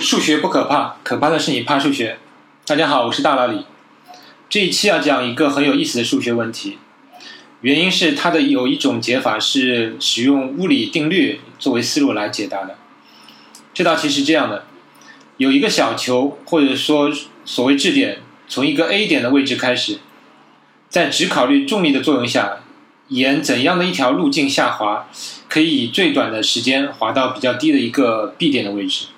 数学不可怕，可怕的是你怕数学。大家好，我是大老李。这一期要讲一个很有意思的数学问题，原因是它的有一种解法是使用物理定律作为思路来解答的。这道题是这样的：有一个小球，或者说所谓质点，从一个 A 点的位置开始，在只考虑重力的作用下，沿怎样的一条路径下滑，可以以最短的时间滑到比较低的一个 B 点的位置。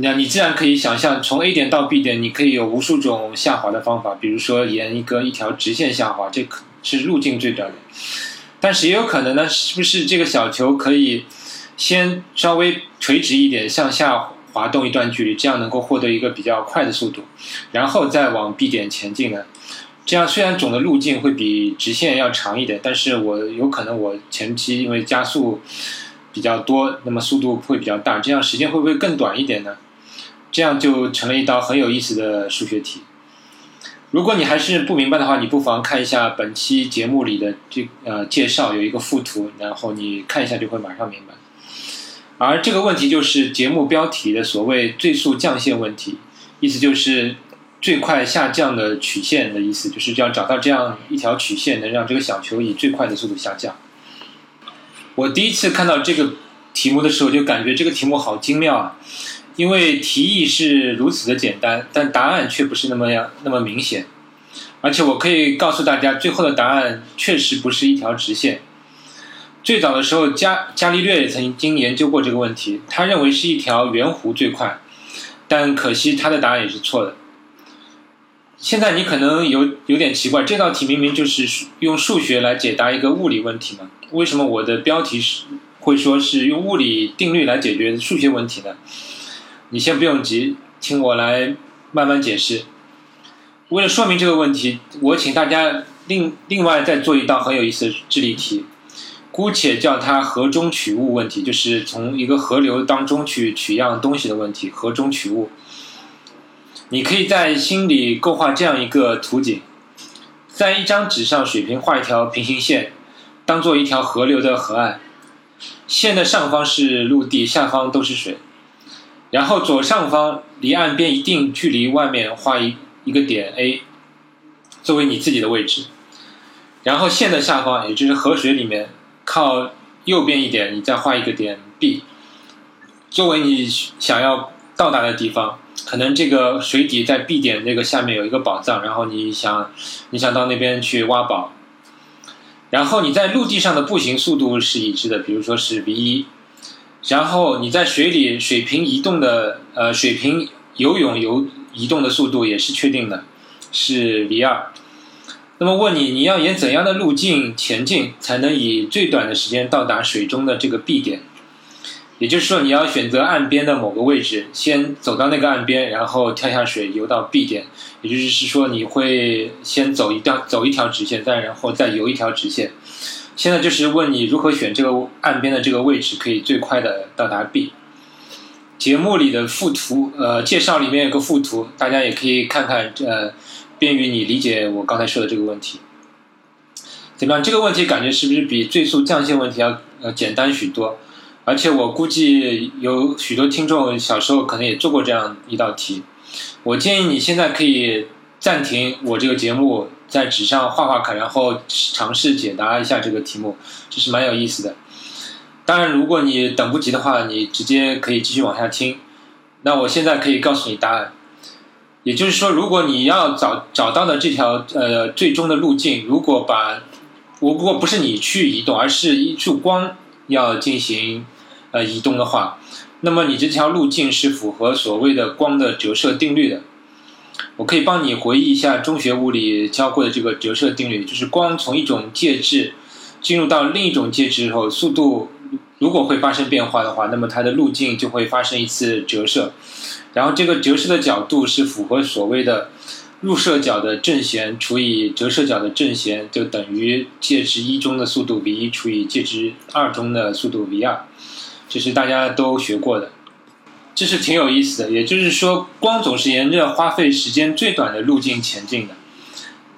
那你自然可以想象，从 A 点到 B 点，你可以有无数种下滑的方法，比如说沿一个一条直线下滑，这可是路径最短的。但是也有可能呢，是不是这个小球可以先稍微垂直一点，向下滑动一段距离，这样能够获得一个比较快的速度，然后再往 B 点前进呢？这样虽然总的路径会比直线要长一点，但是我有可能我前期因为加速比较多，那么速度会比较大，这样时间会不会更短一点呢？这样就成了一道很有意思的数学题。如果你还是不明白的话，你不妨看一下本期节目里的这呃介绍，有一个附图，然后你看一下就会马上明白。而这个问题就是节目标题的所谓最速降线问题，意思就是最快下降的曲线的意思，就是要找到这样一条曲线，能让这个小球以最快的速度下降。我第一次看到这个题目的时候，就感觉这个题目好精妙啊。因为题意是如此的简单，但答案却不是那么样那么明显，而且我可以告诉大家，最后的答案确实不是一条直线。最早的时候，伽伽利略也曾经研究过这个问题，他认为是一条圆弧最快，但可惜他的答案也是错的。现在你可能有有点奇怪，这道题明明就是用数学来解答一个物理问题嘛，为什么我的标题是会说是用物理定律来解决数学问题呢？你先不用急，听我来慢慢解释。为了说明这个问题，我请大家另另外再做一道很有意思的智力题，姑且叫它河中取物问题，就是从一个河流当中去取样东西的问题。河中取物，你可以在心里构画这样一个图景：在一张纸上水平画一条平行线，当做一条河流的河岸，线的上方是陆地，下方都是水。然后左上方离岸边一定距离外面画一一个点 A，作为你自己的位置。然后线的下方，也就是河水里面靠右边一点，你再画一个点 B，作为你想要到达的地方。可能这个水底在 B 点那个下面有一个宝藏，然后你想你想到那边去挖宝。然后你在陆地上的步行速度是已知的，比如说是 v 一。然后你在水里水平移动的呃水平游泳游移动的速度也是确定的，是 v 二。那么问你，你要沿怎样的路径前进才能以最短的时间到达水中的这个 B 点？也就是说，你要选择岸边的某个位置，先走到那个岸边，然后跳下水游到 B 点。也就是说，你会先走一条走一条直线，再然后再游一条直线。现在就是问你如何选这个岸边的这个位置，可以最快的到达 B。节目里的附图，呃，介绍里面有个附图，大家也可以看看，呃，便于你理解我刚才说的这个问题。怎么样？这个问题感觉是不是比最速降线问题要呃简单许多？而且我估计有许多听众小时候可能也做过这样一道题。我建议你现在可以暂停我这个节目。在纸上画画看，然后尝试解答一下这个题目，这是蛮有意思的。当然，如果你等不及的话，你直接可以继续往下听。那我现在可以告诉你答案，也就是说，如果你要找找到的这条呃最终的路径，如果把我如果不是你去移动，而是一束光要进行呃移动的话，那么你这条路径是符合所谓的光的折射定律的。我可以帮你回忆一下中学物理教过的这个折射定律，就是光从一种介质进入到另一种介质后，速度如果会发生变化的话，那么它的路径就会发生一次折射，然后这个折射的角度是符合所谓的入射角的正弦除以折射角的正弦，就等于介质一中的速度 v 一除以介质二中的速度 v 二，这是大家都学过的。这是挺有意思的，也就是说，光总是沿着花费时间最短的路径前进的，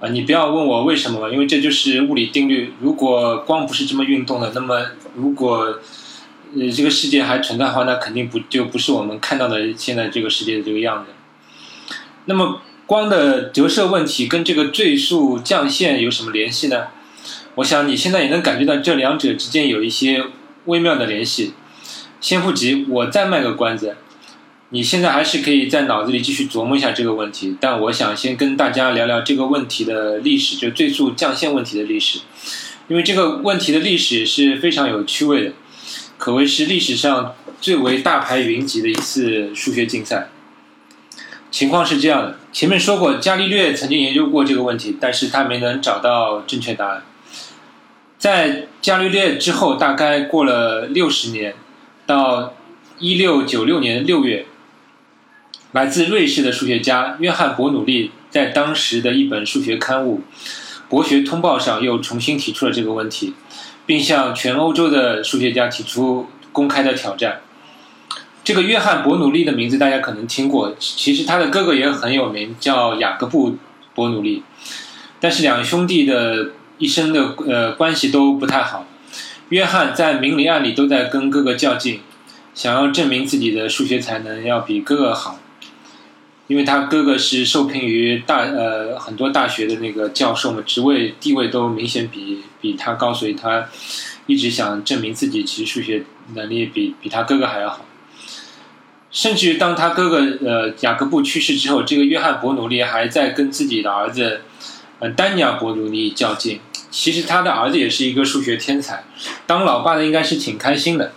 啊，你不要问我为什么，因为这就是物理定律。如果光不是这么运动的，那么如果呃这个世界还存在的话，那肯定不就不是我们看到的现在这个世界的这个样子。那么光的折射问题跟这个最速降线有什么联系呢？我想你现在也能感觉到这两者之间有一些微妙的联系。先不急，我再卖个关子。你现在还是可以在脑子里继续琢磨一下这个问题，但我想先跟大家聊聊这个问题的历史，就最速降线问题的历史，因为这个问题的历史是非常有趣味的，可谓是历史上最为大牌云集的一次数学竞赛。情况是这样的，前面说过，伽利略曾经研究过这个问题，但是他没能找到正确答案。在伽利略之后，大概过了六十年，到一六九六年六月。来自瑞士的数学家约翰·伯努利在当时的一本数学刊物《博学通报》上又重新提出了这个问题，并向全欧洲的数学家提出公开的挑战。这个约翰·伯努利的名字大家可能听过，其实他的哥哥也很有名，叫雅各布·伯努利。但是两兄弟的一生的呃关系都不太好。约翰在明里暗里都在跟哥哥较劲，想要证明自己的数学才能要比哥哥好。因为他哥哥是受聘于大呃很多大学的那个教授嘛，职位地位都明显比比他高，所以他一直想证明自己其实数学能力比比他哥哥还要好。甚至于当他哥哥呃雅各布去世之后，这个约翰伯努利还在跟自己的儿子呃丹尼尔伯努利较劲。其实他的儿子也是一个数学天才，当老爸的应该是挺开心的。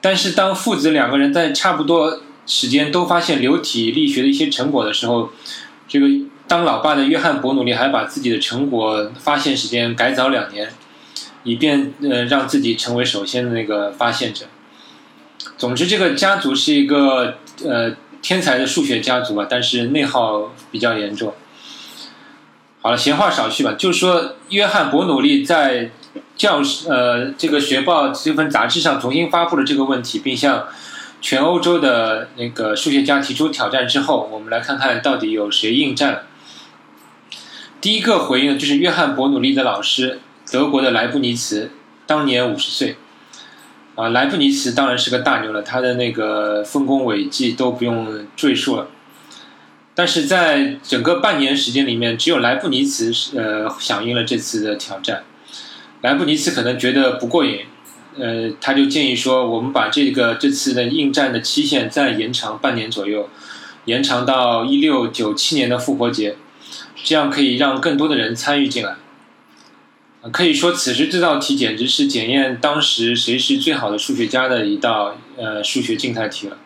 但是当父子两个人在差不多。时间都发现流体力学的一些成果的时候，这个当老爸的约翰伯努利还把自己的成果发现时间改早两年，以便呃让自己成为首先的那个发现者。总之，这个家族是一个呃天才的数学家族吧，但是内耗比较严重。好了，闲话少叙吧，就是说约翰伯努利在教呃这个学报这份杂志上重新发布了这个问题，并向。全欧洲的那个数学家提出挑战之后，我们来看看到底有谁应战了。第一个回应的就是约翰伯努利的老师，德国的莱布尼茨，当年五十岁。啊，莱布尼茨当然是个大牛了，他的那个丰功伟绩都不用赘述了。但是在整个半年时间里面，只有莱布尼茨呃响应了这次的挑战。莱布尼茨可能觉得不过瘾。呃，他就建议说，我们把这个这次的应战的期限再延长半年左右，延长到一六九七年的复活节，这样可以让更多的人参与进来。可以说，此时这道题简直是检验当时谁是最好的数学家的一道呃数学竞赛题了。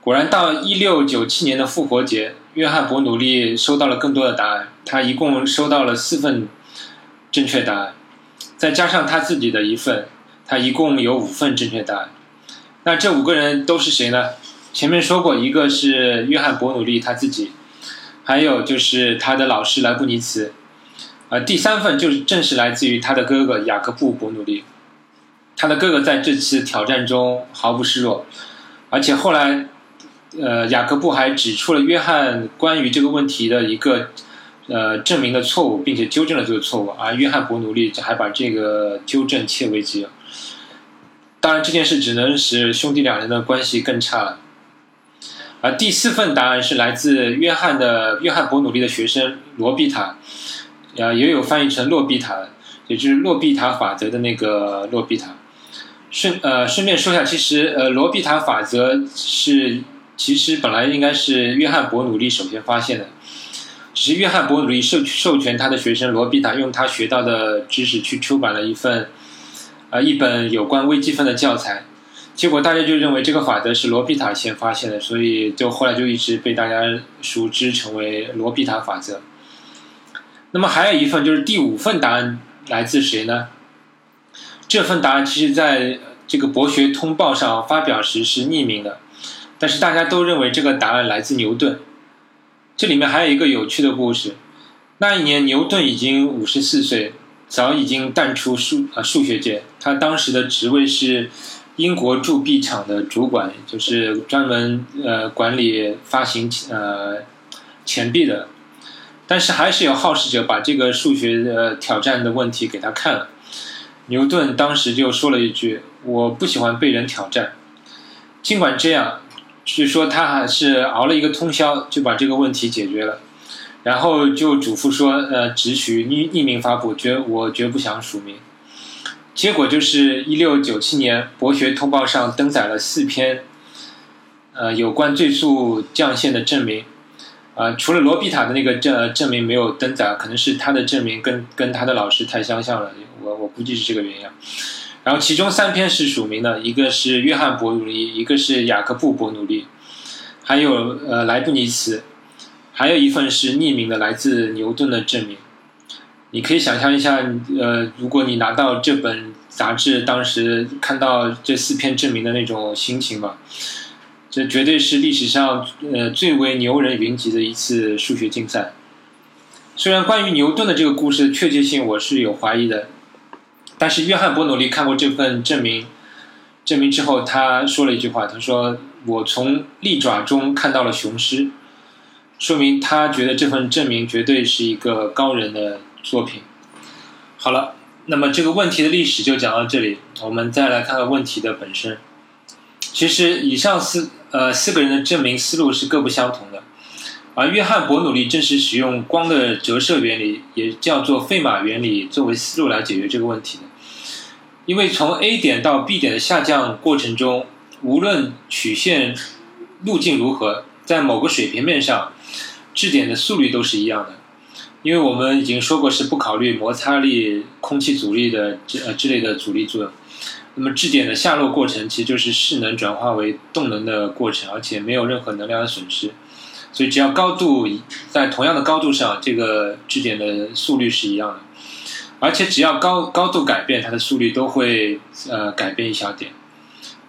果然，到一六九七年的复活节，约翰伯努利收到了更多的答案，他一共收到了四份正确答案，再加上他自己的一份。他一共有五份正确答案，那这五个人都是谁呢？前面说过，一个是约翰伯努利他自己，还有就是他的老师莱布尼茨，呃，第三份就是正是来自于他的哥哥雅各布伯努利，他的哥哥在这次挑战中毫不示弱，而且后来，呃，雅各布还指出了约翰关于这个问题的一个。呃，证明的错误，并且纠正了这个错误，而约翰伯努利还把这个纠正切为己有。当然，这件事只能使兄弟两人的关系更差了。而第四份答案是来自约翰的约翰伯努利的学生罗必塔，啊，也有翻译成洛必塔，也就是洛必塔法则的那个洛必塔。顺呃，顺便说一下，其实呃，罗必塔法则是其实本来应该是约翰伯努利首先发现的。只是约翰伯努利授授权他的学生罗比塔用他学到的知识去出版了一份，呃，一本有关微积分的教材，结果大家就认为这个法则是罗比塔先发现的，所以就后来就一直被大家熟知成为罗比塔法则。那么还有一份就是第五份答案来自谁呢？这份答案其实在这个博学通报上发表时是匿名的，但是大家都认为这个答案来自牛顿。这里面还有一个有趣的故事。那一年，牛顿已经五十四岁，早已经淡出数啊数学界。他当时的职位是英国铸币厂的主管，就是专门呃管理发行呃钱币的。但是还是有好事者把这个数学的挑战的问题给他看了。牛顿当时就说了一句：“我不喜欢被人挑战。尽管这样，据说他还是熬了一个通宵就把这个问题解决了，然后就嘱咐说：“呃，只许匿匿名发布，绝我绝不想署名。”结果就是一六九七年，《博学通报》上登载了四篇，呃，有关最速降线的证明。啊，除了罗比塔的那个证证明没有登载，可能是他的证明跟跟他的老师太相像了，我我估计是这个原因。啊然后其中三篇是署名的，一个是约翰伯努利，一个是雅各布伯努利，还有呃莱布尼茨，还有一份是匿名的来自牛顿的证明。你可以想象一下，呃，如果你拿到这本杂志，当时看到这四篇证明的那种心情吧。这绝对是历史上呃最为牛人云集的一次数学竞赛。虽然关于牛顿的这个故事确切性我是有怀疑的，但是约翰伯努利看过这份证明，证明之后他说了一句话，他说：“我从利爪中看到了雄狮。”说明他觉得这份证明绝对是一个高人的作品。好了，那么这个问题的历史就讲到这里，我们再来看看问题的本身。其实以上四呃四个人的证明思路是各不相同的，而约翰伯努利正是使用光的折射原理，也叫做费马原理作为思路来解决这个问题的。因为从 A 点到 B 点的下降过程中，无论曲线路径如何，在某个水平面上，质点的速率都是一样的。因为我们已经说过是不考虑摩擦力、空气阻力的这呃之类的阻力作用。那么质点的下落过程其实就是势能转化为动能的过程，而且没有任何能量的损失，所以只要高度在同样的高度上，这个质点的速率是一样的，而且只要高高度改变，它的速率都会呃改变一小点。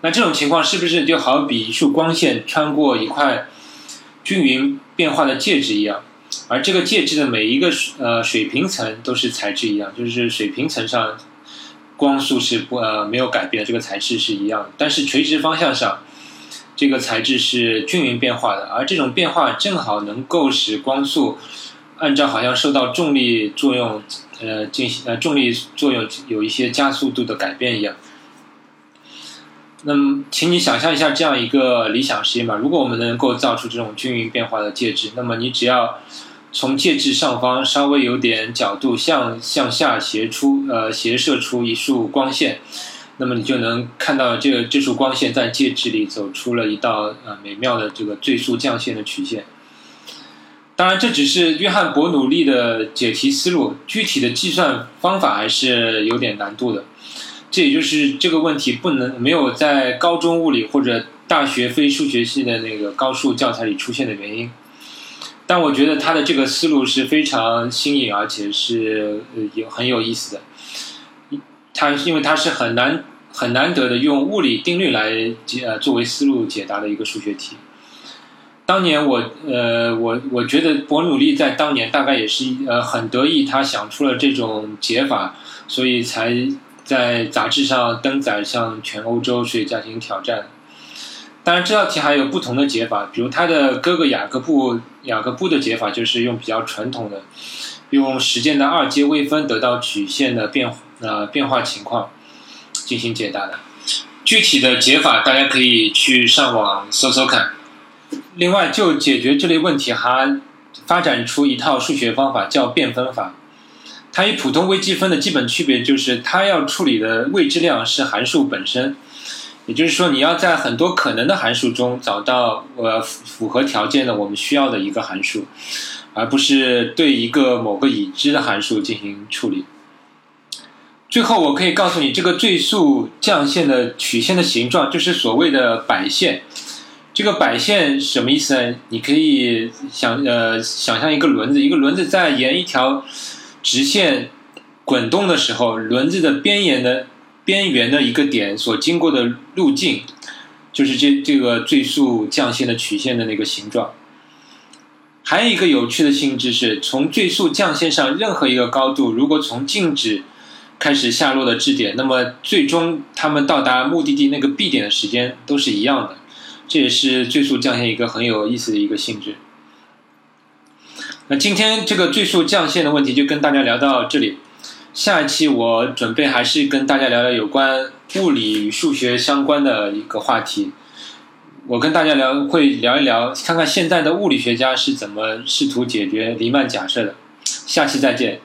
那这种情况是不是就好比一束光线穿过一块均匀变化的介质一样？而这个介质的每一个呃水平层都是材质一样，就是水平层上。光速是不呃没有改变，这个材质是一样的，但是垂直方向上，这个材质是均匀变化的，而这种变化正好能够使光速按照好像受到重力作用呃进行呃重力作用有一些加速度的改变一样。那么，请你想象一下这样一个理想实验吧，如果我们能够造出这种均匀变化的介质，那么你只要。从介质上方稍微有点角度向向下斜出，呃，斜射出一束光线，那么你就能看到这个这束光线在介质里走出了一道呃美妙的这个最速降线的曲线。当然，这只是约翰伯努利的解题思路，具体的计算方法还是有点难度的。这也就是这个问题不能没有在高中物理或者大学非数学系的那个高数教材里出现的原因。但我觉得他的这个思路是非常新颖，而且是有很有意思的。他因为他是很难很难得的用物理定律来解呃作为思路解答的一个数学题。当年我呃我我觉得伯努利在当年大概也是呃很得意，他想出了这种解法，所以才在杂志上登载，向全欧洲数学家进行挑战。当然，这道题还有不同的解法，比如他的哥哥雅各布雅各布的解法就是用比较传统的，用时间的二阶微分得到曲线的变呃变化情况进行解答的。具体的解法大家可以去上网搜搜看。另外，就解决这类问题，还发展出一套数学方法叫变分法。它与普通微积分的基本区别就是，它要处理的未知量是函数本身。也就是说，你要在很多可能的函数中找到呃符合条件的我们需要的一个函数，而不是对一个某个已知的函数进行处理。最后，我可以告诉你，这个最速降线的曲线的形状就是所谓的摆线。这个摆线什么意思呢？你可以想呃想象一个轮子，一个轮子在沿一条直线滚动的时候，轮子的边沿的。边缘的一个点所经过的路径，就是这这个最速降线的曲线的那个形状。还有一个有趣的性质是，从最速降线上任何一个高度，如果从静止开始下落的质点，那么最终它们到达目的地那个 B 点的时间都是一样的。这也是最速降线一个很有意思的一个性质。那今天这个最速降线的问题就跟大家聊到这里。下一期我准备还是跟大家聊聊有关物理与数学相关的一个话题。我跟大家聊会聊一聊，看看现在的物理学家是怎么试图解决黎曼假设的。下期再见。